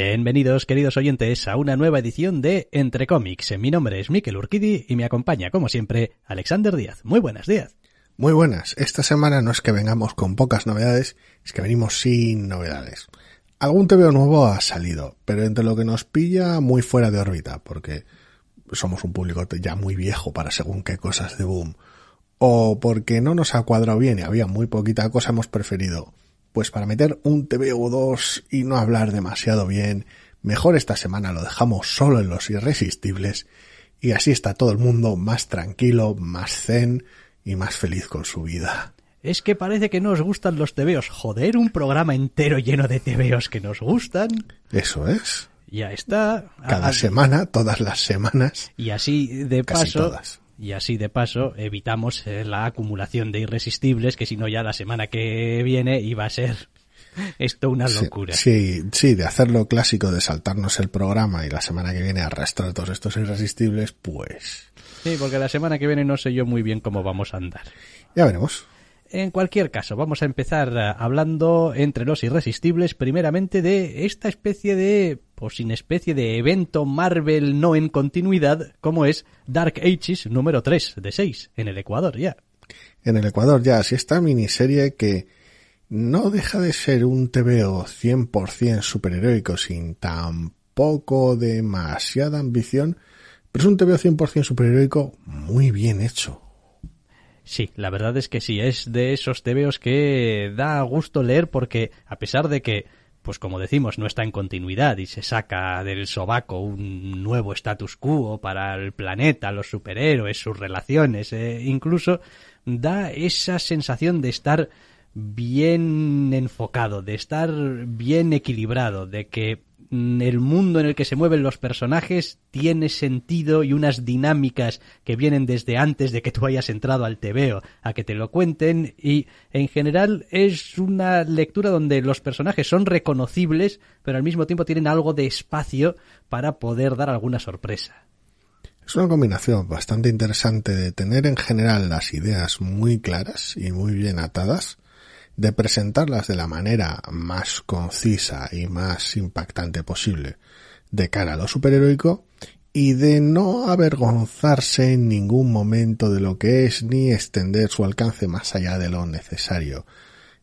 Bienvenidos, queridos oyentes, a una nueva edición de Entre Cómics. Mi nombre es Miquel Urquidi y me acompaña, como siempre, Alexander Díaz. Muy buenos días. Muy buenas. Esta semana no es que vengamos con pocas novedades, es que venimos sin novedades. Algún TVO nuevo ha salido, pero entre lo que nos pilla muy fuera de órbita, porque somos un público ya muy viejo para según qué cosas de boom, o porque no nos ha cuadrado bien y había muy poquita cosa, hemos preferido, pues para meter un TVO o dos y no hablar demasiado bien, mejor esta semana lo dejamos solo en los irresistibles y así está todo el mundo más tranquilo, más zen y más feliz con su vida. Es que parece que no os gustan los tebeos. Joder, un programa entero lleno de tebeos que nos gustan. Eso es. Ya está. Cada Ah, semana, todas las semanas. Y así de Casi paso. todas. Y así de paso evitamos eh, la acumulación de irresistibles, que si no ya la semana que viene iba a ser esto una locura. Sí, sí, de hacer lo clásico de saltarnos el programa y la semana que viene arrastrar todos estos irresistibles, pues Sí, porque la semana que viene no sé yo muy bien cómo vamos a andar. ya veremos. En cualquier caso, vamos a empezar eh, hablando entre los irresistibles, primeramente de esta especie de, pues sin especie de evento Marvel no en continuidad, como es Dark Ages número 3 de 6, en el Ecuador ya. En el Ecuador ya, así esta miniserie que no deja de ser un TVO 100% superheroico sin tampoco demasiada ambición, pero es un TVO 100% superheroico muy bien hecho. Sí, la verdad es que sí, es de esos tebeos que da gusto leer porque a pesar de que, pues como decimos, no está en continuidad y se saca del sobaco un nuevo status quo para el planeta, los superhéroes, sus relaciones, eh, incluso da esa sensación de estar bien enfocado, de estar bien equilibrado, de que el mundo en el que se mueven los personajes tiene sentido y unas dinámicas que vienen desde antes de que tú hayas entrado al TVO a que te lo cuenten y en general es una lectura donde los personajes son reconocibles pero al mismo tiempo tienen algo de espacio para poder dar alguna sorpresa. Es una combinación bastante interesante de tener en general las ideas muy claras y muy bien atadas, de presentarlas de la manera más concisa y más impactante posible de cara a lo superheroico y de no avergonzarse en ningún momento de lo que es ni extender su alcance más allá de lo necesario.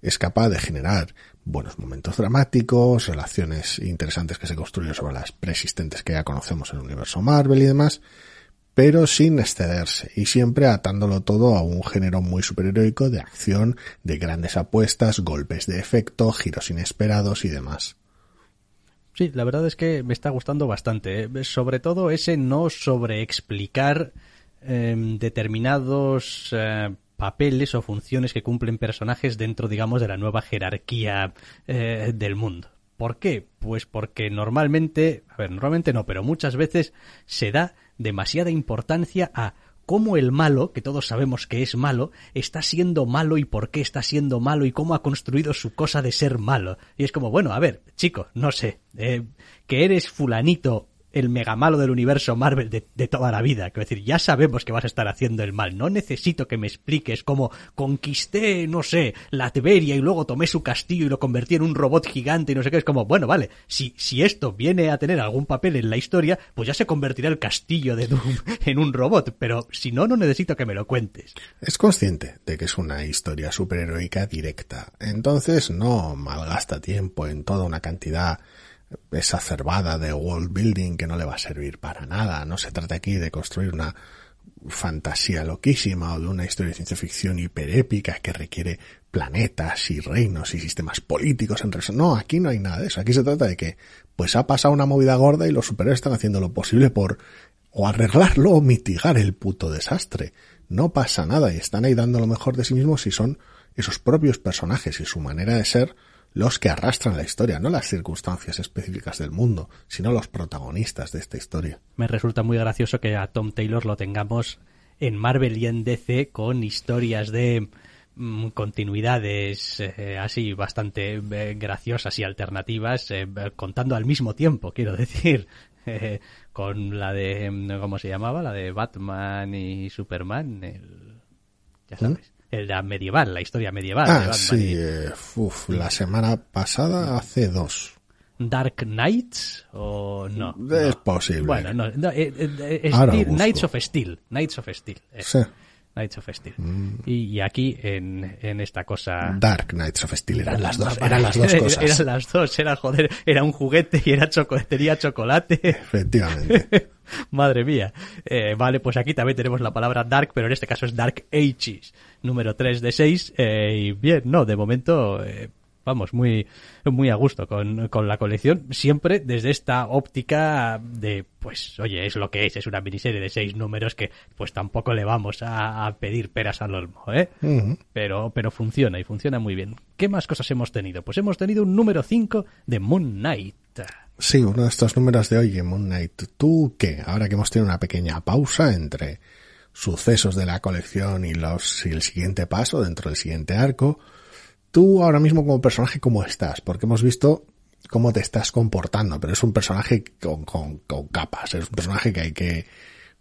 Es capaz de generar buenos momentos dramáticos, relaciones interesantes que se construyen sobre las preexistentes que ya conocemos en el universo Marvel y demás, pero sin excederse y siempre atándolo todo a un género muy superheroico de acción, de grandes apuestas, golpes de efecto, giros inesperados y demás. Sí, la verdad es que me está gustando bastante. ¿eh? Sobre todo ese no sobreexplicar eh, determinados papeles o funciones que cumplen personajes dentro, digamos, de la nueva jerarquía eh, del mundo. ¿Por qué? Pues porque normalmente, a ver, normalmente no, pero muchas veces se da demasiada importancia a cómo el malo, que todos sabemos que es malo, está siendo malo y por qué está siendo malo y cómo ha construido su cosa de ser malo. Y es como, bueno, a ver, chico, no sé, eh, que eres fulanito el mega malo del universo Marvel de, toda la vida. Quiero decir, ya sabemos que vas a estar haciendo el mal. No necesito que me expliques cómo conquisté, no sé, la Tiberia y luego tomé su castillo y lo convertí en un robot gigante y no sé qué. Es como, bueno, vale, si, si esto viene a tener algún papel en la historia, pues ya se convertirá el castillo de Doom en un robot. Pero si no, no necesito que me lo cuentes. Es consciente de que es una historia superheroica directa, entonces no malgasta tiempo en toda una cantidad exacerbada de world building que no le va a servir para nada. No se trata aquí de construir una fantasía loquísima o de una historia de ciencia ficción hiperépica que requiere planetas y reinos y sistemas políticos entre No, aquí no hay nada de eso. Aquí se trata de que pues ha pasado una movida gorda y los superhéroes están haciendo lo posible por o arreglarlo o mitigar el puto desastre. No pasa nada y están ahí dando lo mejor de sí mismos y son esos propios personajes y su manera de ser los que arrastran la historia, no las circunstancias específicas del mundo, sino los protagonistas de esta historia. Me resulta muy gracioso que a Tom Taylor lo tengamos en Marvel y en DC con historias de mm, continuidades eh, así bastante eh, graciosas y alternativas eh, contando al mismo tiempo, quiero decir. Eh, con la de, mm, ¿cómo se llamaba? La de Batman y Superman, el, ya sabes, el la medieval, la historia medieval. de Ah, Batman sí, eh, uf, la semana pasada hace dos. Dark Knights o no. Es no. posible. Bueno, no, no, eh, eh, eh, Steel-. Knights of Steel, Knights of Steel. eh, Sí. Knights of Steel. Y, y aquí en, en esta cosa Dark Knights of Steel eran las dos, eran las dos cosas. Eran las dos, era joder, era un juguete y era choco, tenía chocolate. Efectivamente. Madre mía. Eh, vale, pues aquí también tenemos la palabra dark, pero en este caso es Dark Ages, número 3 de 6. eh, y bien, no, de momento, eh, vamos, muy, muy a gusto con, con la colección. Siempre desde esta óptica de, pues, oye, es lo que es, es una miniserie de seis números que, pues tampoco le vamos a, a pedir peras al olmo, ¿eh? Pero, pero funciona y funciona muy bien. ¿Qué más cosas hemos tenido? Pues hemos tenido un número 5 de Moon Knight. Sí, uno de estos números de hoy Moon Knight. ¿Tú qué? Ahora que hemos tenido una pequeña pausa entre sucesos de la colección y los y el siguiente paso dentro del siguiente arco, tú ahora mismo como personaje cómo estás? Porque hemos visto cómo te estás comportando, pero es un personaje con, con, capas, es un personaje que hay que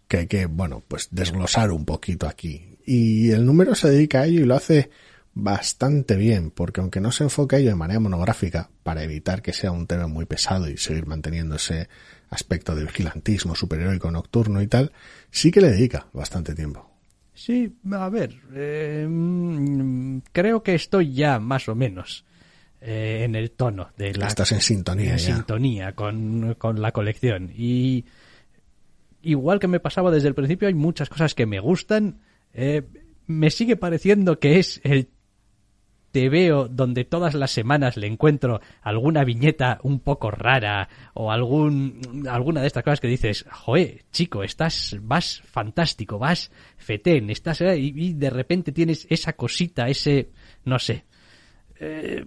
que hay que, bueno, pues desglosar un poquito aquí. Y el número se dedica a ello y lo hace bastante bien, porque aunque no se enfoque a ello de manera monográfica, para evitar que sea un tema muy pesado y seguir manteniendo ese aspecto de vigilantismo superheroico nocturno y tal, sí que le dedica bastante tiempo. Sí, a ver, eh, creo que estoy ya más o menos eh, en el tono de la Estás en sintonía en ya. sintonía con, con la colección. Y igual que me pasaba desde el principio, hay muchas cosas que me gustan. Eh, me sigue pareciendo que es el te veo donde todas las semanas le encuentro alguna viñeta un poco rara o algún alguna de estas cosas que dices, joe, chico, estás, vas fantástico, vas fetén, estás eh", y, y de repente tienes esa cosita, ese, no sé. eh,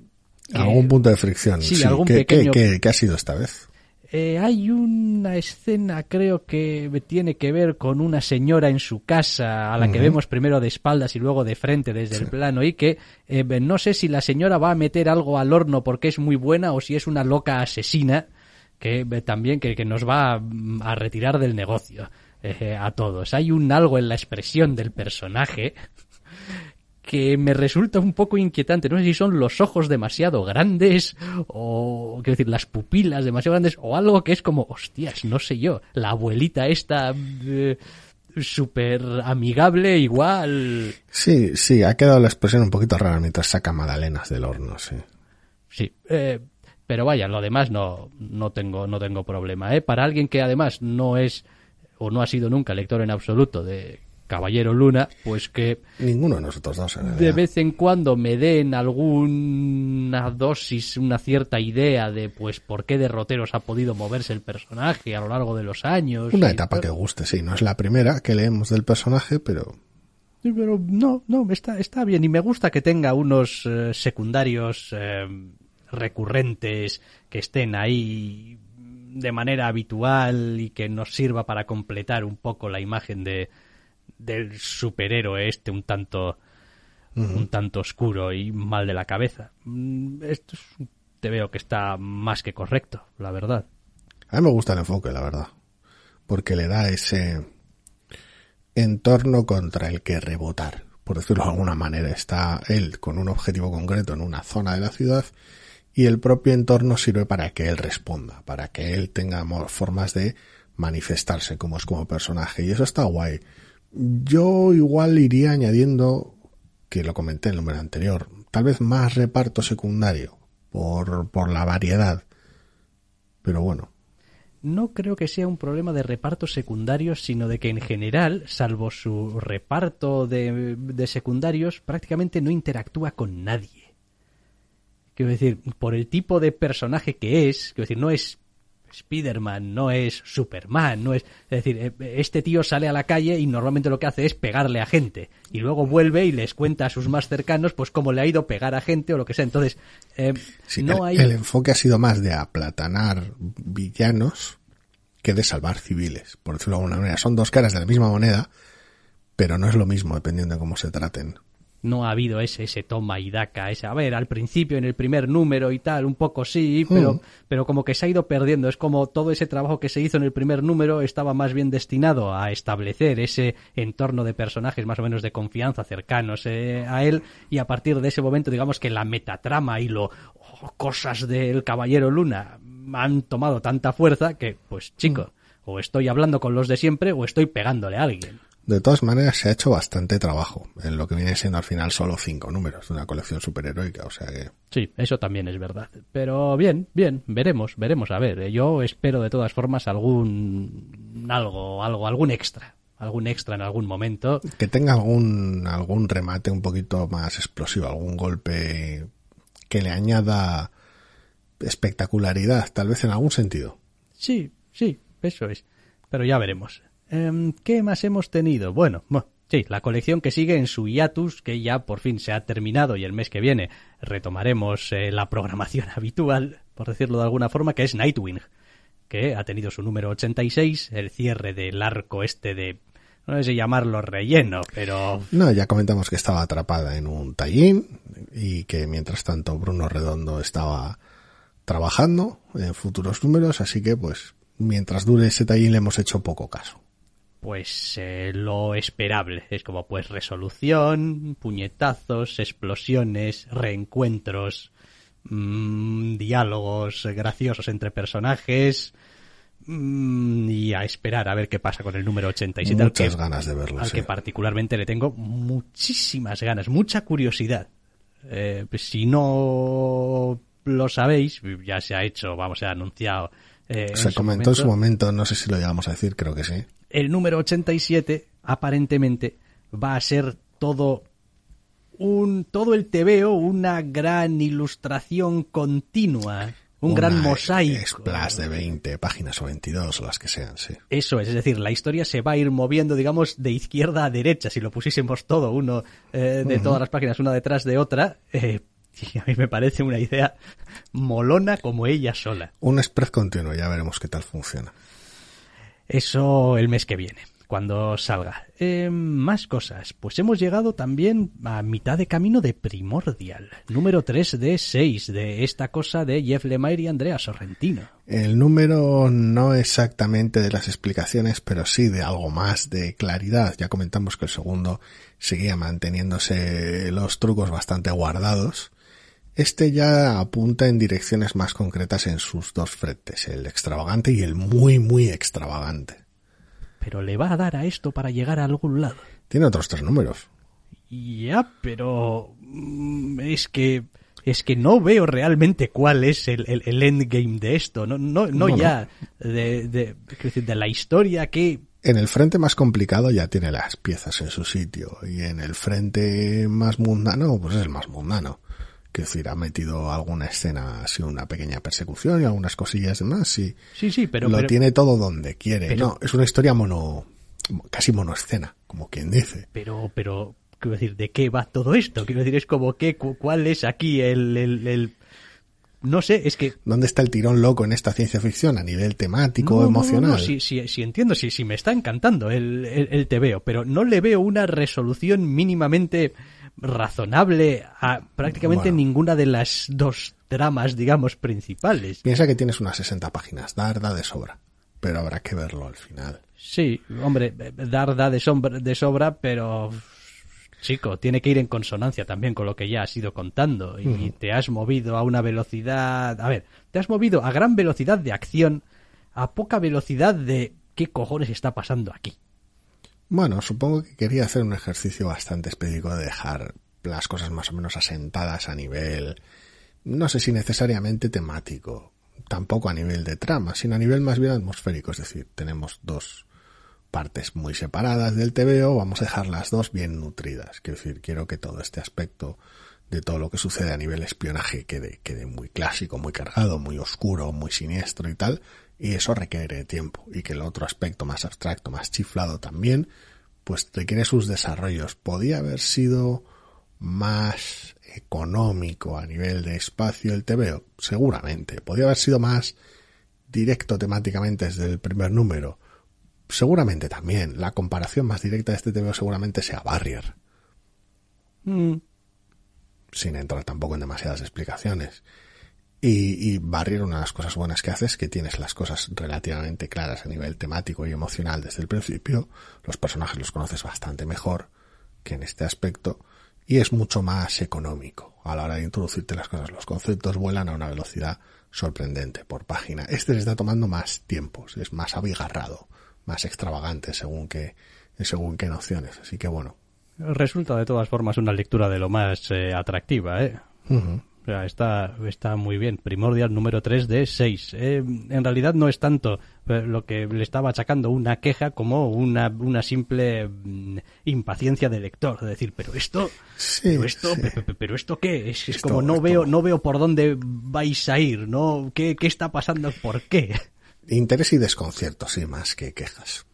que- Algún punto de fricción. Sí, Sí, algún ¿Qué, pequeño- qué- qué- qué ha sido esta vez? Eh, hay una escena, creo que tiene que ver con una señora en su casa, a la que vemos primero de espaldas y luego de frente desde el plano, y que eh, no sé si la señora va a meter algo al horno porque es muy buena o si es una loca asesina que eh, también que, que nos va mm, a retirar del negocio eh, a todos. Hay un algo en la expresión del personaje que me resulta un poco inquietante. No sé si son los ojos demasiado grandes o, quiero decir, las pupilas demasiado grandes o algo que es como, hostias, no sé yo, la abuelita esta eh, súper amigable igual. Sí, sí, ha quedado la expresión un poquito rara mientras saca magdalenas del horno, sí. Sí, eh, pero vaya, lo demás no, no tengo, no tengo problema, ¿eh? Para alguien que además no es o no ha sido nunca lector en absoluto de Caballero Luna, pues que Ninguno de nosotros dos, en de vez en cuando me den alguna dosis, una cierta idea de pues por qué derroteros ha podido moverse el personaje a lo largo de los años. Una etapa que guste, sí. No es la primera que leemos del personaje, pero Sí, Pero no, no, está, está bien y me gusta que tenga unos eh, secundarios eh, recurrentes que estén ahí de manera habitual y que nos sirva para completar un poco la imagen de del superhéroe este un tanto un tanto oscuro y mal de la cabeza. Mm, Esto es- te veo que está más que correcto, la verdad. a mí me gusta el enfoque, la verdad. Porque le da ese entorno contra el que rebotar. Por decirlo de alguna manera, está él con un objetivo concreto en una zona de la ciudad y el propio entorno sirve para que él responda, para que él tenga formas de manifestarse como es como personaje. Y eso está guay. Yo igual iría añadiendo, que lo comenté en el número anterior, tal vez más reparto secundario por, por la variedad. Pero bueno, no creo que sea un problema de repartos secundarios, sino de que en general, salvo su reparto de, de secundarios, prácticamente no interactúa con nadie. Quiero decir, por el tipo de personaje que es, quiero decir, no es Spider-Man, no es Superman, no es... Es decir, eh, este tío sale a la calle y normalmente lo que hace es pegarle a gente. Y luego vuelve y les cuenta a sus más cercanos pues cómo le ha ido pegar a gente o lo que sea. Entonces, eh, Sí, no el, hay... el enfoque ha sido más de aplatanar villanos que de salvar civiles, por decirlo de alguna manera. Son dos caras de la misma moneda, pero no es lo mismo dependiendo de cómo se traten. No ha habido ese, ese toma y daca, ese, a ver, al principio en el primer número y tal, un poco sí, pero, Mm. pero como que se ha ido perdiendo. Es como todo ese trabajo que se hizo en el primer número estaba más bien destinado a establecer ese entorno de personajes más o menos de confianza cercanos eh, a él y a partir de ese momento, digamos que la metatrama y lo oh, cosas del Caballero Luna han tomado tanta fuerza que, pues chico, o estoy hablando con los de siempre o estoy pegándole a alguien. De todas maneras, se ha hecho bastante trabajo en lo que viene siendo al final solo cinco números de una colección superheroica, o sea que Sí, eso también es verdad. Pero bien, bien, veremos, veremos. A ver, eh, yo espero de todas formas algún algo, algo, algún extra, algún extra en algún momento. que tenga algún algún remate un poquito más explosivo, algún golpe que le añada espectacularidad, tal vez en algún sentido. Sí, sí, eso es. Pero ya veremos. Em, ¿Qué más hemos tenido? Bueno, bueno, sí, la colección que sigue en su hiatus, que ya por fin se ha terminado y el mes que viene retomaremos eh, la programación habitual, por decirlo de alguna forma, que es Nightwing, que ha tenido su número 86, el cierre del arco este de, no sé si llamarlo relleno, pero No, ya comentamos que estaba atrapada en un tallín y que mientras tanto Bruno Redondo estaba trabajando en futuros números, así que pues mientras dure ese tallín le hemos hecho poco caso. Pues eh, lo esperable. Es como pues resolución, puñetazos, explosiones, reencuentros, mm, diálogos graciosos entre personajes mm, y a esperar a ver qué pasa con el número 87 al Muchas que, ganas de verlo. al sí. que particularmente le tengo muchísimas ganas, mucha curiosidad. Eh, pues, si no lo sabéis, ya se ha hecho, vamos, se ha anunciado. eh, Se comentó en su momento momento, no sé si lo llegamos a decir, creo que sí. El número 87 aparentemente va a ser todo un todo el tebeo una gran ilustración continua un Una gran mosaico Splash de 20 páginas o 22 o las que sean, sí. eso es, es decir, la historia se va a ir moviendo, digamos, de izquierda a derecha. Si lo pusiésemos todo, uno eh, de todas las páginas, una detrás de otra, eh, y a mí me parece una idea molona como ella sola. Un spread continuo, ya veremos qué tal funciona. Eso el mes que viene, cuando salga. Eh, más cosas. Pues hemos llegado también a mitad de camino de Primordial. Número 3 de 6 de esta cosa de Jeff Lemire y Andrea Sorrentino. El número no exactamente de las explicaciones, pero sí de algo más de claridad. Ya comentamos que el segundo seguía manteniéndose los trucos bastante guardados. Este ya apunta en direcciones más concretas en sus dos frentes, el extravagante y el muy, muy extravagante. Pero le va a dar a esto para llegar a algún lado. Tiene otros tres números. Ya, pero mm, es que es que no veo realmente cuál es el, el- el endgame de esto. No, no, no ya de, de la historia que En el frente más complicado ya tiene las piezas en su sitio y en el frente más mundano, pues es el más mundano. Que decir, ha metido alguna escena, así una pequeña persecución y algunas cosillas demás y sí, sí, pero, lo pero- tiene todo donde quiere. pero- no, es una historia mono, casi monoescena, como quien dice. pero, pero, quiero decir, ¿de qué va todo esto? Quiero decir, es como que, cu- ¿cuál es aquí el, el, el- no sé, es que ¿Dónde está el tirón loco en esta ciencia ficción a nivel temático No, o no, no, emocional? sí, sí, sí entiendo, sí, sí me está encantando el, el, el pero no le veo una resolución mínimamente razonable a prácticamente Bueno. ninguna de las dos tramas, digamos, principales. Piensa que tienes unas 60 páginas, dar da de sobra, pero habrá que verlo al final. Sí, hombre, dar da de, sombra- de sobra, pero chico, tiene que ir en consonancia también con lo que ya has ido contando y te has movido a una velocidad, a ver, te has movido a gran velocidad de acción, a poca velocidad de qué cojones está pasando aquí. Bueno, supongo que quería hacer un ejercicio bastante específico de dejar las cosas más o menos asentadas a nivel, no sé si necesariamente temático, tampoco a nivel de trama, sino a nivel más bien atmosférico. Es decir, tenemos dos partes muy separadas del TVO, vamos a dejar las dos bien nutridas. Quiero decir, quiero que todo este aspecto de todo lo que sucede a nivel espionaje quede, quede muy clásico, muy cargado, muy oscuro, muy siniestro y tal, y eso requiere tiempo, y que el otro aspecto más abstracto, más chiflado también, pues requiere sus desarrollos. Podía haber sido más económico a nivel de espacio el TVO, seguramente. Podría haber sido más directo temáticamente desde el primer número, seguramente también. La comparación más directa de este TVO seguramente sea Barrier. Mm, sin entrar tampoco en demasiadas explicaciones. Y, y Barrier, una de las cosas buenas que hace es que tienes las cosas relativamente claras a nivel temático y emocional desde el principio. Los personajes los conoces bastante mejor que en este aspecto. Y es mucho más económico a la hora de introducirte las cosas. Los conceptos vuelan a una velocidad sorprendente por página. Este se está tomando más tiempo, es más abigarrado, más extravagante según qué, según qué nociones. Así que bueno, Resulta de todas formas una lectura de lo más eh, atractiva, ¿eh? Está, está muy bien. Primordial número 3 de 6. Eh, en realidad no es tanto eh, lo que le estaba achacando una queja como una, una simple mm, impaciencia de lector. De decir, pero esto, Sí, pero esto, sí. pero esto qué es, es Esto- como no esto- veo, no veo por dónde vais a ir, ¿no? ¿Qué, qué está pasando? ¿Por qué? Interés y desconcierto, sí, más que quejas.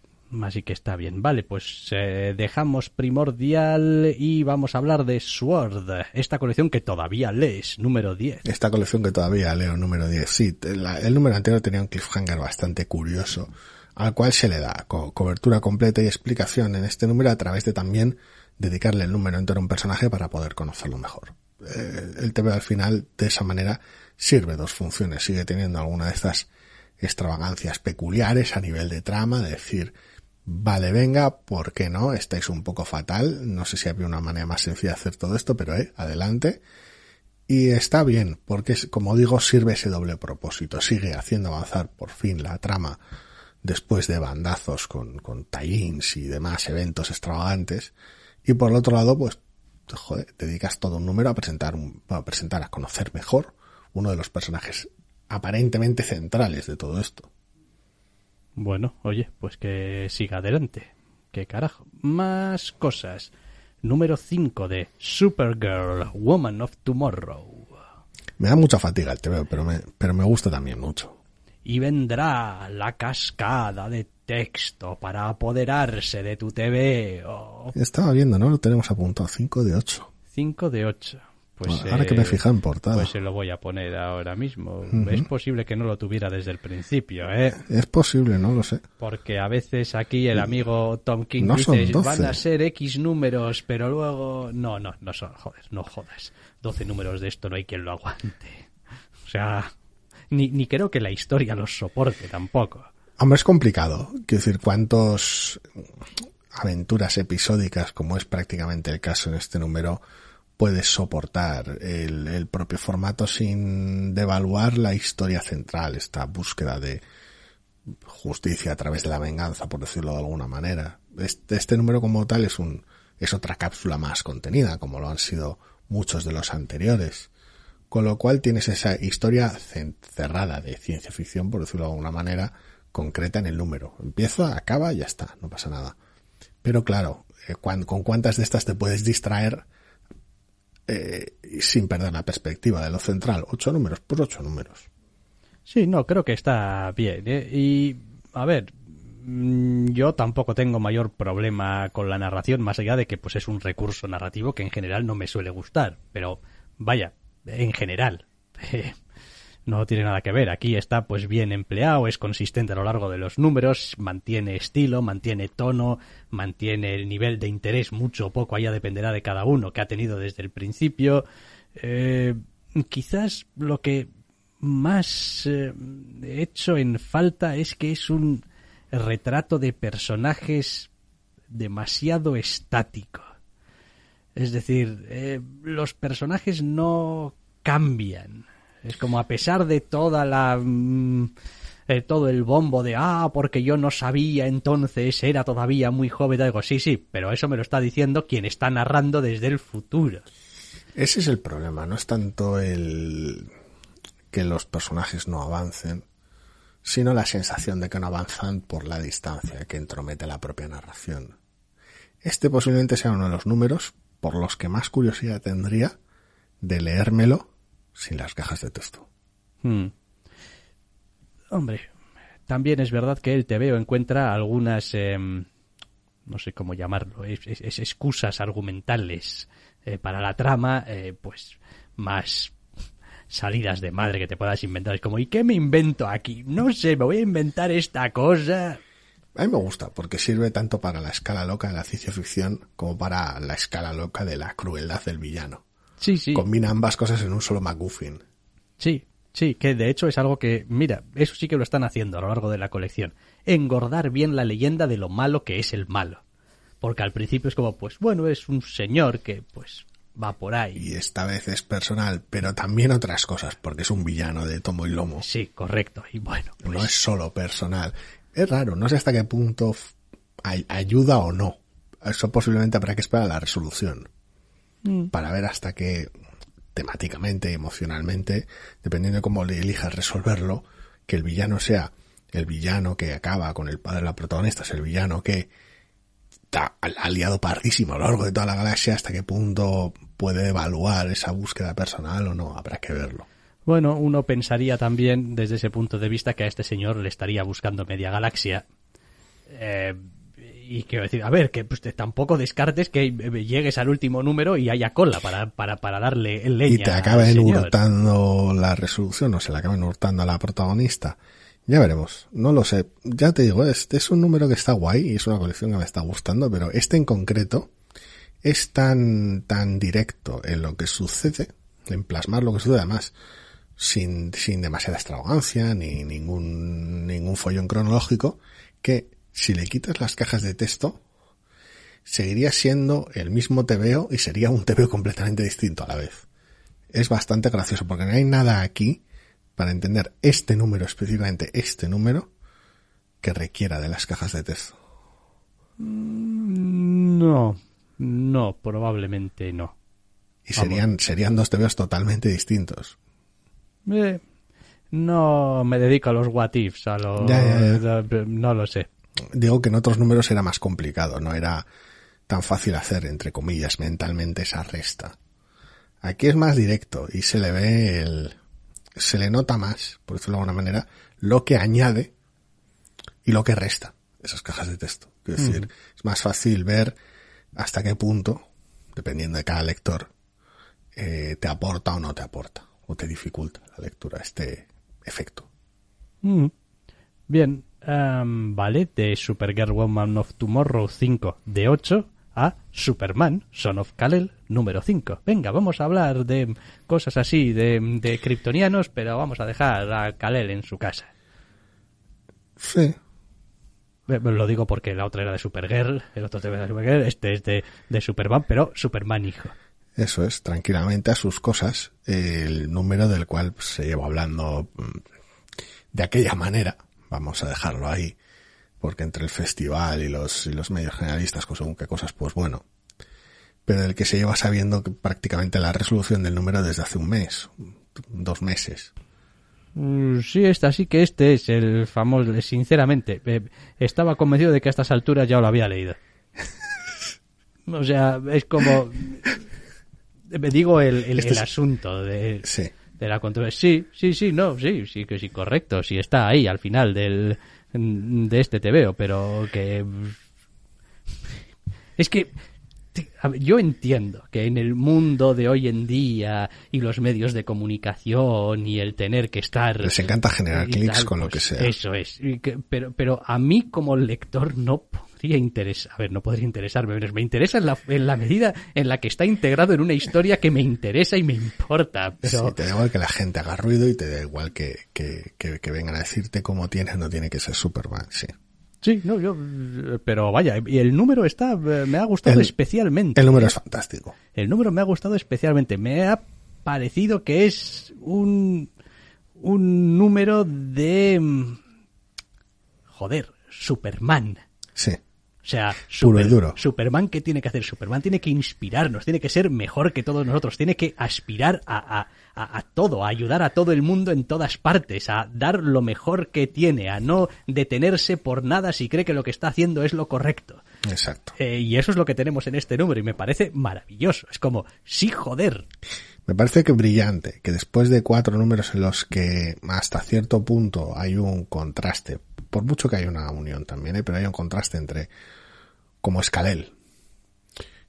Así que está bien. Vale, pues eh, dejamos primordial y vamos a hablar de Sword. Esta colección que todavía lees, número 10. Esta colección que todavía leo, número 10, sí, el número anterior tenía un cliffhanger bastante curioso, al cual se le da co- cobertura completa y explicación en este número a través de también dedicarle el número entero a un personaje para poder conocerlo mejor. Eh, el TV al final, de esa manera, sirve dos funciones. Sigue teniendo alguna de estas extravagancias peculiares a nivel de trama, de decir, vale, venga, ¿por qué no? Estáis un poco fatal. No sé si había una manera más sencilla de hacer todo esto, pero eh, adelante. Y está bien, porque como digo, sirve ese doble propósito. Sigue haciendo avanzar por fin la trama después de bandazos con, con tie-ins y demás eventos extravagantes. Y por el otro lado, pues, joder, dedicas todo un número a presentar, a presentar, a conocer mejor uno de los personajes aparentemente centrales de todo esto. Bueno, oye, pues que siga adelante. ¿Qué carajo? Más cosas. Número 5 de Supergirl, Woman of Tomorrow. Me da mucha fatiga el TV, pero me, pero me gusta también mucho. Y vendrá la cascada de texto para apoderarse de tu TV. Estaba viendo, ¿no? Lo tenemos apuntado, 5 de 8. 5 de 8. Pues, Ahora que me fija en portada. Pues se lo voy a poner ahora mismo. Es posible que no lo tuviera desde el principio, ¿eh? Es posible, no lo sé. Porque a veces aquí el amigo Tom King No dice, 12. van a ser X números, pero luego... No, no, no son, joder, no jodas. 12 números de esto no hay quien lo aguante. O sea, ni, ni creo que la historia los soporte tampoco. Hombre, es complicado. Quiero decir, cuántos aventuras episódicas, como es prácticamente el caso en este número, puedes soportar el, propio formato sin devaluar la historia central, esta búsqueda de justicia a través de la venganza, por decirlo de alguna manera. Este, este número como tal es un, es otra cápsula más contenida, como lo han sido muchos de los anteriores. Con lo cual tienes esa historia cerrada de ciencia ficción, por decirlo de alguna manera, concreta en el número. Empieza, acaba ya está, no pasa nada. Pero claro, eh, cuan- con cuántas de estas te puedes distraer eh, sin perder la perspectiva de lo central. Ocho números, pues ocho números. Sí, no, creo que está bien. ¿eh? Y, a ver, mm, yo tampoco tengo mayor problema con la narración, más allá de que pues es un recurso narrativo que en general no me suele gustar. Pero, vaya, en general. No tiene nada que ver. Aquí está pues bien empleado, es consistente a lo largo de los números, mantiene estilo, mantiene tono, mantiene el nivel de interés mucho o poco, allá dependerá de cada uno que ha tenido desde el principio. Eh, quizás lo que más eh, he hecho en falta es que es un retrato de personajes demasiado estático. Es decir, eh, los personajes no cambian. Es como a pesar de toda la... mm, eh, todo el bombo de, ah, porque yo no sabía entonces, era todavía muy joven, algo, sí, sí, pero eso me lo está diciendo quien está narrando desde el futuro. Ese es el problema, no es tanto el que los personajes no avancen, sino la sensación de que no avanzan por la distancia que entromete la propia narración. Este posiblemente sea uno de los números por los que más curiosidad tendría de leérmelo sin las cajas de texto. Hmm. Hombre, también es verdad que el TVO encuentra algunas, em, no sé cómo llamarlo, es, es- es excusas argumentales eh, para la trama, eh, pues más salidas de madre que te puedas inventar. Es como, ¿y qué me invento aquí? No sé, me voy a inventar esta cosa. A mí me gusta porque sirve tanto para la escala loca de la ciencia ficción como para la escala loca de la crueldad del villano. Sí, sí. Combina ambas cosas en un solo MacGuffin. Sí, sí, que de hecho es algo que, mira, eso sí que lo están haciendo a lo largo de la colección. Engordar bien la leyenda de lo malo que es el malo. Porque al principio es como, pues bueno, es un señor que pues va por ahí. Y esta vez es personal, pero también otras cosas, porque es un villano de tomo y lomo. Sí, correcto. Y bueno, pues, No es solo personal. Es raro, no sé hasta qué punto ayuda o no. Eso posiblemente habrá que esperar a la resolución. Para ver hasta qué temáticamente emocionalmente, dependiendo de cómo le elijas resolverlo, que el villano sea el villano que acaba con el padre de la protagonista, es el villano que está al- aliado pardísimo a lo largo de toda la galaxia, hasta qué punto puede evaluar esa búsqueda personal o no, habrá que verlo. bueno, uno pensaría también desde ese punto de vista que a este señor le estaría buscando media galaxia. Eh, y quiero decir, a ver, que pues, tampoco descartes que eh, llegues al último número y haya cola para, para, para darle leña y te acaben hurtando la resolución o se la acaben hurtando a la protagonista. Ya veremos, no lo sé. Ya te digo, este es un número que está guay y es una colección que me está gustando, pero este en concreto es tan, tan directo en lo que sucede, en plasmar lo que sucede además, sin, sin demasiada extravagancia ni ningún, ningún follón cronológico, que si le quitas las cajas de texto, seguiría siendo el mismo TVO y sería un TVO completamente distinto a la vez es bastante gracioso porque no hay nada aquí para entender este número, específicamente este número, que requiera de las cajas de texto. No, no, probablemente no. Y serían, serían dos TVOs totalmente distintos. Eh, no me dedico a los what ifs, a los... Ya, ya, No lo sé. Digo que en otros números era más complicado, no era tan fácil hacer, entre comillas, mentalmente esa resta. Aquí es más directo y se le ve el, se le nota más, por decirlo de alguna manera, lo que añade y lo que resta esas cajas de texto. Es decir, es más fácil ver hasta qué punto, dependiendo de cada lector, eh, te aporta o no te aporta, o te dificulta la lectura este efecto. Mm. Bien, em, vale, de Supergirl Woman of Tomorrow 5 de 8 a Superman, Son of Kal-El, número 5. Venga, vamos a hablar de cosas así, de, de kryptonianos, pero vamos a dejar a Kal-El en su casa. Sí, Lo digo porque la otra era de Supergirl, el otro tema de Supergirl, este es de, de Superman, pero Superman hijo. Eso es, tranquilamente a sus cosas, el número del cual se lleva hablando mm, de aquella manera, vamos a dejarlo ahí, porque entre el festival y los, y los medios generalistas, con según qué cosas, pues bueno, pero del que se lleva sabiendo que prácticamente la resolución del número desde hace un mes, dos meses. Mm, Sí, esta sí que este es el famoso, sinceramente, eh, estaba convencido de que a estas alturas ya lo había leído. O sea, es como, me digo el, el, Este el es- asunto de, Sí, de la controversia. Sí, sí, sí, no, sí, sí, que sí, correcto, sí está ahí al final del, de este te veo, pero que... Es que yo entiendo que en el mundo de hoy en día y los medios de comunicación y el tener que estar les encanta generar clics con lo que pues, sea. Eso es. Que- pero, pero a mí como lector no podría interesar. A ver, no podría interesarme. pero Me interesa en la, en la medida en la que está integrado en una historia que me interesa y me importa. Pero Sí, te da igual que la gente haga ruido y te da igual que, que, que, que vengan a decirte cómo tienes, no tiene que ser Superman, sí. sí, no, yo. Pero vaya, y el número está. eh, Me ha gustado El- especialmente. El número es fantástico. El número me ha gustado especialmente. Me ha parecido que es un, un número de... mm, Joder, Superman. Sí. O sea, Puro y Super- duro. Superman, ¿qué tiene que hacer? Superman tiene que inspirarnos, tiene que ser mejor que todos nosotros, tiene que aspirar a, a- a- a todo, a ayudar a todo el mundo en todas partes, a dar lo mejor que tiene, a no detenerse por nada si cree que lo que está haciendo es lo correcto. Exacto. Eh, y eso es lo que tenemos en este número y me parece maravilloso. Es como, sí, joder. Me parece que brillante, que después de cuatro números en los que hasta cierto punto hay un contraste, por mucho que hay una unión también, ¿eh? pero hay un contraste entre como es Kal-El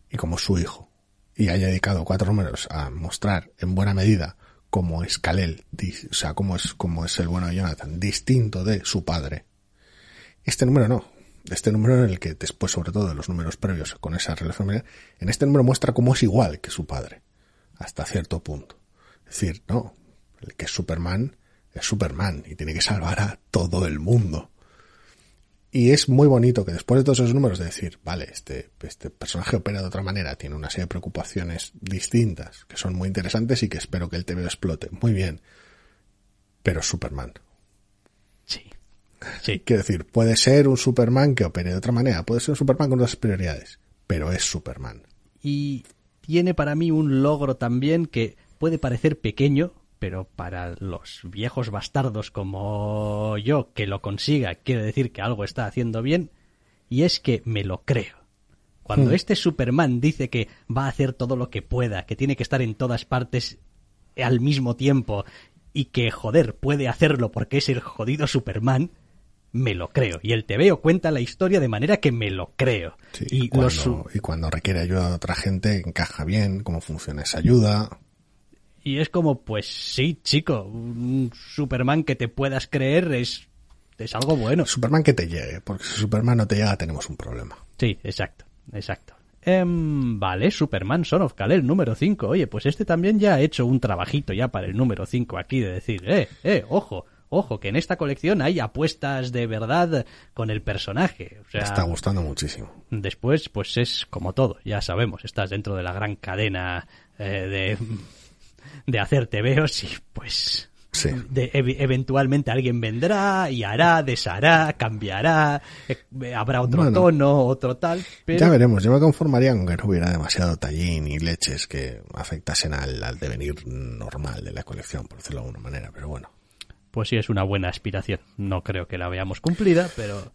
y como su hijo, y haya dedicado cuatro números a mostrar en buena medida cómo es Kal-El, di- o sea, cómo es, cómo es el bueno de Jonathan, distinto de su padre. Este número no. Este número en el que después, sobre todo de los números previos con esa relación en este número muestra cómo es igual que su padre hasta cierto punto. Es decir, no, el que es Superman es Superman y tiene que salvar a todo el mundo. Y es muy bonito que después de todos esos números de decir, vale, este, este personaje opera de otra manera, tiene una serie de preocupaciones distintas, que son muy interesantes y que espero que el TVO explote. Muy bien. Pero es Superman. Sí. Sí. Quiero decir, puede ser un Superman que opere de otra manera, puede ser un Superman con otras prioridades, pero es Superman. y tiene para mí un logro también que puede parecer pequeño, pero para los viejos bastardos como yo que lo consiga quiere decir que algo está haciendo bien, y es que me lo creo. Cuando este Superman dice que va a hacer todo lo que pueda, que tiene que estar en todas partes al mismo tiempo y que, joder, puede hacerlo porque es el jodido Superman, me lo creo. Y el TVO cuenta la historia de manera que me lo creo. Sí, y cuando, los y cuando requiere ayuda de otra gente, encaja bien, cómo funciona esa ayuda. Y es como, pues sí, chico, un Superman que te puedas creer es, es algo bueno. Superman que te llegue, porque si Superman no te llega tenemos un problema. Sí, exacto, exacto. Em, vale, Superman Son of Kal-El número 5. Oye, pues este también ya ha hecho un trabajito ya para el número 5 aquí de decir, eh, eh, ojo, ojo, que en esta colección hay apuestas de verdad con el personaje. O sea, Me está gustando muchísimo. Después, pues es como todo, ya sabemos, estás dentro de la gran cadena eh, de, de hacer tebeos y pues Sí. de- eventualmente alguien vendrá y hará, deshará, cambiará, eh, habrá otro Bueno. tono, otro tal, pero Ya veremos, yo me conformaría con que no hubiera demasiado tallín y leches que afectasen al, al devenir normal de la colección, por decirlo de alguna manera, pero bueno. Pues sí es una buena aspiración. No creo que la veamos cumplida, pero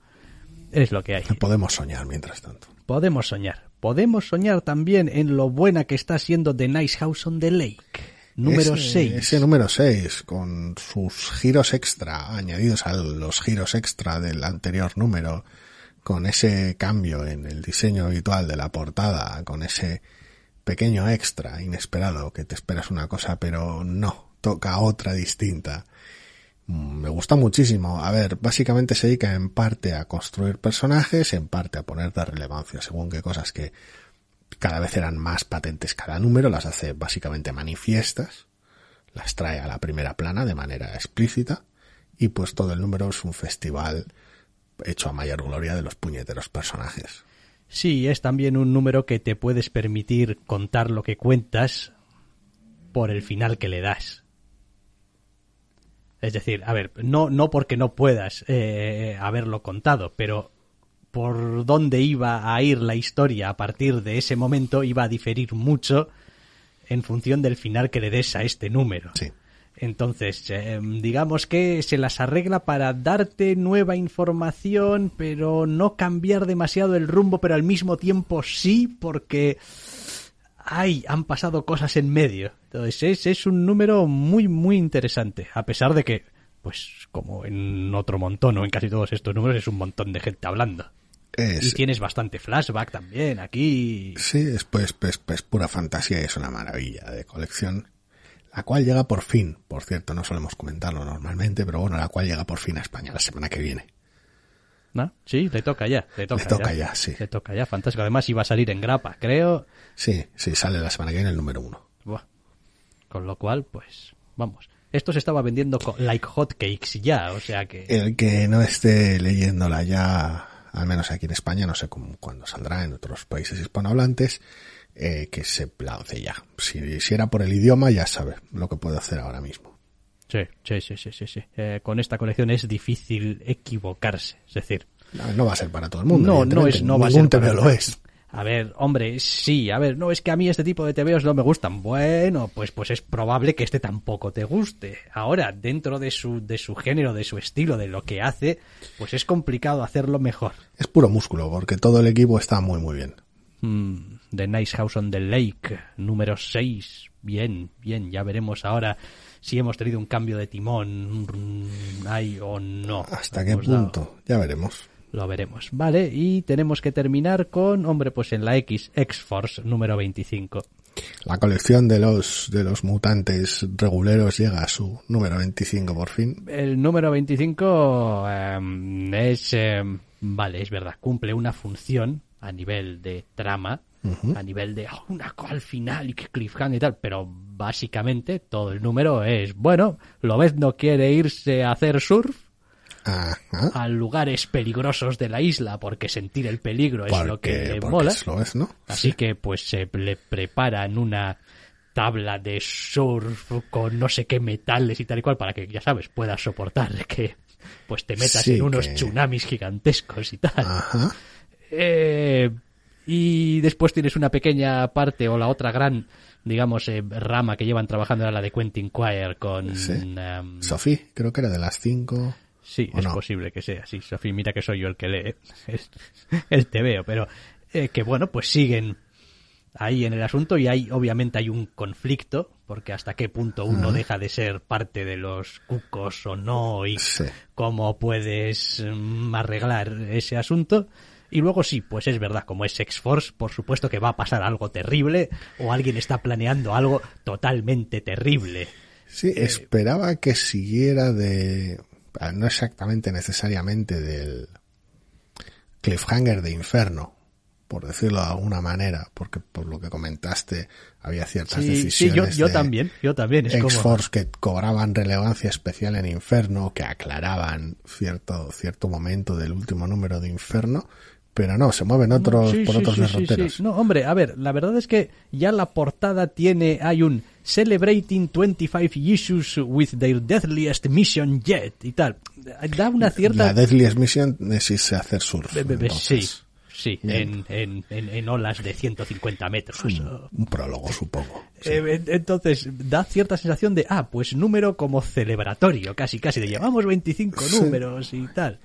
es lo que hay. Podemos soñar mientras tanto. Podemos soñar. Podemos soñar también en lo buena que está siendo The Nice House on the Lake. Número Ese- 6. Ese número 6, con sus giros extra, añadidos a los giros extra del anterior número, con ese cambio en el diseño habitual de la portada, con ese pequeño extra inesperado que te esperas una cosa pero no, toca otra distinta. Me gusta muchísimo. A ver, básicamente se dedica en parte a construir personajes, en parte a poner de relevancia según qué cosas que cada vez eran más patentes cada número, las hace básicamente manifiestas, las trae a la primera plana de manera explícita y pues todo el número es un festival hecho a mayor gloria de los puñeteros personajes. Sí, es también un número que te puedes permitir contar lo que cuentas por el final que le das. Es decir, a ver, no, no porque no puedas eh, haberlo contado, pero por dónde iba a ir la historia a partir de ese momento iba a diferir mucho en función del final que le des a este número. Sí. Entonces, eh, digamos que se las arregla para darte nueva información, pero no cambiar demasiado el rumbo, pero al mismo tiempo sí, porque ay, han pasado cosas en medio. Entonces, es, es un número muy, muy interesante, a pesar de que, pues, como en otro montón o en casi todos estos números, es un montón de gente hablando. Y Es, tienes bastante flashback también aquí. sí, es pues, pues, pues pura fantasía y es una maravilla de colección. La cual llega por fin, por cierto, no solemos comentarlo normalmente, pero bueno, la cual llega por fin a España la semana que viene. ¿No? Sí, le toca ya. Le toca, Le toca ya, sí. Le toca ya, fantástico. Además iba a salir en grapa, creo. Sí, sí, sale la semana que viene el número uno. Buah. Con lo cual, pues, vamos. Esto se estaba vendiendo like hotcakes ya, o sea que... El que no esté leyéndola ya, al menos aquí en España, no sé cómo, cuándo saldrá en otros países hispanohablantes, eh, que se lance ya. Si, si era por el idioma, ya sabe lo que puede hacer ahora mismo. Sí, sí, sí, sí, sí. sí. Eh, con esta colección es difícil equivocarse. Es decir, No, no va a ser para todo el mundo. No, no es, no va a ser para lo es. A ver, hombre, sí, a ver, no es que a mí este tipo de TVOs no me gustan. Bueno, pues pues es probable que este tampoco te guste. Ahora, dentro de su de su género, de su estilo, de lo que hace, pues es complicado hacerlo mejor. Es puro músculo, porque todo el equipo está muy, muy bien. Mm, The Nice House on the Lake, número 6. Bien, bien, ya veremos ahora si hemos tenido un cambio de timón, mm, ay o no. ¿Hasta qué dado- punto? Ya veremos. Lo veremos. Vale, y tenemos que terminar con, hombre, pues en la X, X-Force número 25. La colección de los, de los mutantes reguleros llega a su número 25 por fin. El número 25 em, es, em, vale, es verdad, cumple una función a nivel de trama, a nivel de oh, una cosa al final y que cliffhanger y tal, pero básicamente todo el número es, bueno, Lobezno quiere irse a hacer surf Ajá. a lugares peligrosos de la isla porque sentir el peligro es lo que le mola. Así que pues se le preparan una tabla de surf con no sé qué metales y tal y cual para que ya sabes puedas soportar que pues te metas Sí, en unos que- tsunamis gigantescos y tal. Ajá. Eh, y después tienes una pequeña parte o la otra gran digamos eh, rama que llevan trabajando era la de Quentin Quire con Sí. em, Sophie, creo que era de las 5. Sí, ¿O es no? posible que sea así. Sofía, mira que soy yo el que lee. Es- el te veo, pero eh, que bueno, pues siguen ahí en el asunto y hay obviamente hay un conflicto porque hasta qué punto uno deja de ser parte de los cucos o no y Sí. cómo puedes mm, arreglar ese asunto. Y luego sí, pues es verdad, como es X-Force, por supuesto que va a pasar algo terrible o alguien está planeando algo totalmente terrible. Sí, esperaba que siguiera de... ah, No exactamente necesariamente del cliffhanger de Inferno, por decirlo de alguna manera, porque por lo que comentaste había ciertas Sí, sí, decisiones yo, yo de también, yo también. Es como... X-Force que cobraban relevancia especial en Inferno, que aclaraban cierto, cierto momento del último número de Inferno, pero no, se mueven otros, Sí, por sí, otros derroteros. No, hombre, a ver, la verdad es que ya la portada tiene, hay un Celebrating 25 issues with their deadliest mission yet y tal. Da una cierta... La Deadliest Mission es irse a hacer surf. Be- be- be- sí, sí, en, en, en, en olas de 150 metros. Un prólogo, supongo. Sí. Eh, en- entonces, da cierta sensación de, ah, pues número como celebratorio, casi, casi, de llevamos 25 Sí. números y tal.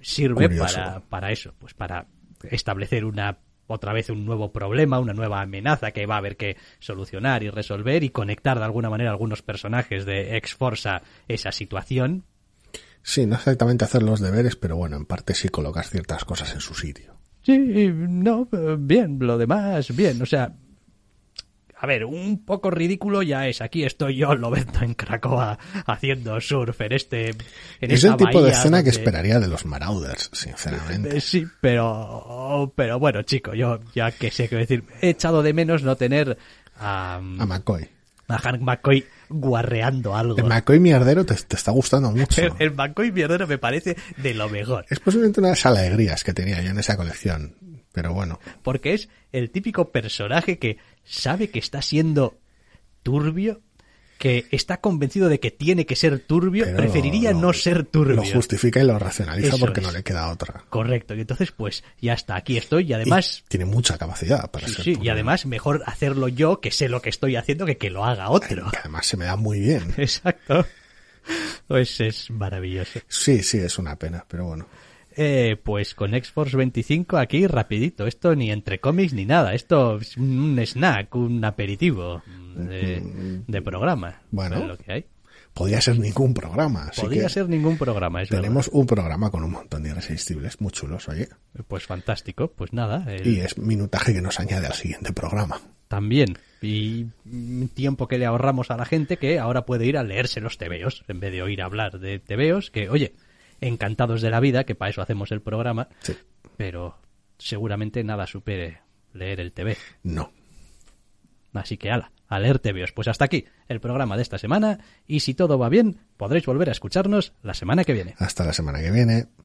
Sirve Curioso. para, para eso, pues para establecer una, otra vez un nuevo problema, una nueva amenaza que va a haber que solucionar y resolver y conectar de alguna manera algunos personajes de X-Force a esa situación. Sí, no exactamente hacer los deberes, pero bueno, en parte sí colocar ciertas cosas en su sitio. Sí, no, eh, bien, lo demás, bien, o sea, a ver, un poco ridículo ya es. Aquí estoy yo, lo vendo en Cracoa, haciendo surf en este. En es esta el tipo de escena que esperaría de los Marauders, sinceramente. Eh, Sí, pero. Pero bueno, chico, yo ya que sé qué decir. He echado de menos no tener a, A McCoy. a Hank McCoy guarreando algo. El McCoy mierdero te, te está gustando mucho. El, el McCoy mierdero me parece de lo mejor. Es posiblemente una de las alegrías que tenía yo en esa colección. Pero bueno, Porque es el típico personaje que sabe que está siendo turbio, que está convencido de que tiene que ser turbio, pero preferiría lo- no ser turbio. Lo justifica y lo racionaliza Eso porque es. no le queda otra. Correcto, y entonces pues ya está, aquí estoy y Y además... tiene mucha capacidad para Sí, ser sí, y turbio. además mejor hacerlo yo, que sé lo que estoy haciendo, que que lo haga otro. Que además se me da muy bien. Exacto. Pues es maravilloso. Sí, sí, es una pena, pero bueno. Eh, pues con X-Force 25 aquí rapidito, esto ni entre cómics ni nada, esto es un snack, un aperitivo de, de programa. Bueno. Es lo que hay. Podría ser ningún programa. Así Podría que ser ningún programa, es tenemos un programa con un montón de irresistibles, muy chulos, oye. Pues fantástico, pues nada, el- Y es minutaje que nos añade al siguiente programa. también. Y mm, tiempo que le ahorramos a la gente que ahora puede ir a leerse los tebeos, en vez de oír hablar de tebeos, que oye, encantados de la vida, que para eso hacemos el programa, Sí. pero seguramente nada supere leer el TV. No. Así que ala, a leer TVOs. Pues hasta aquí el programa de esta semana y si todo va bien, podréis volver a escucharnos la semana que viene. Hasta la semana que viene.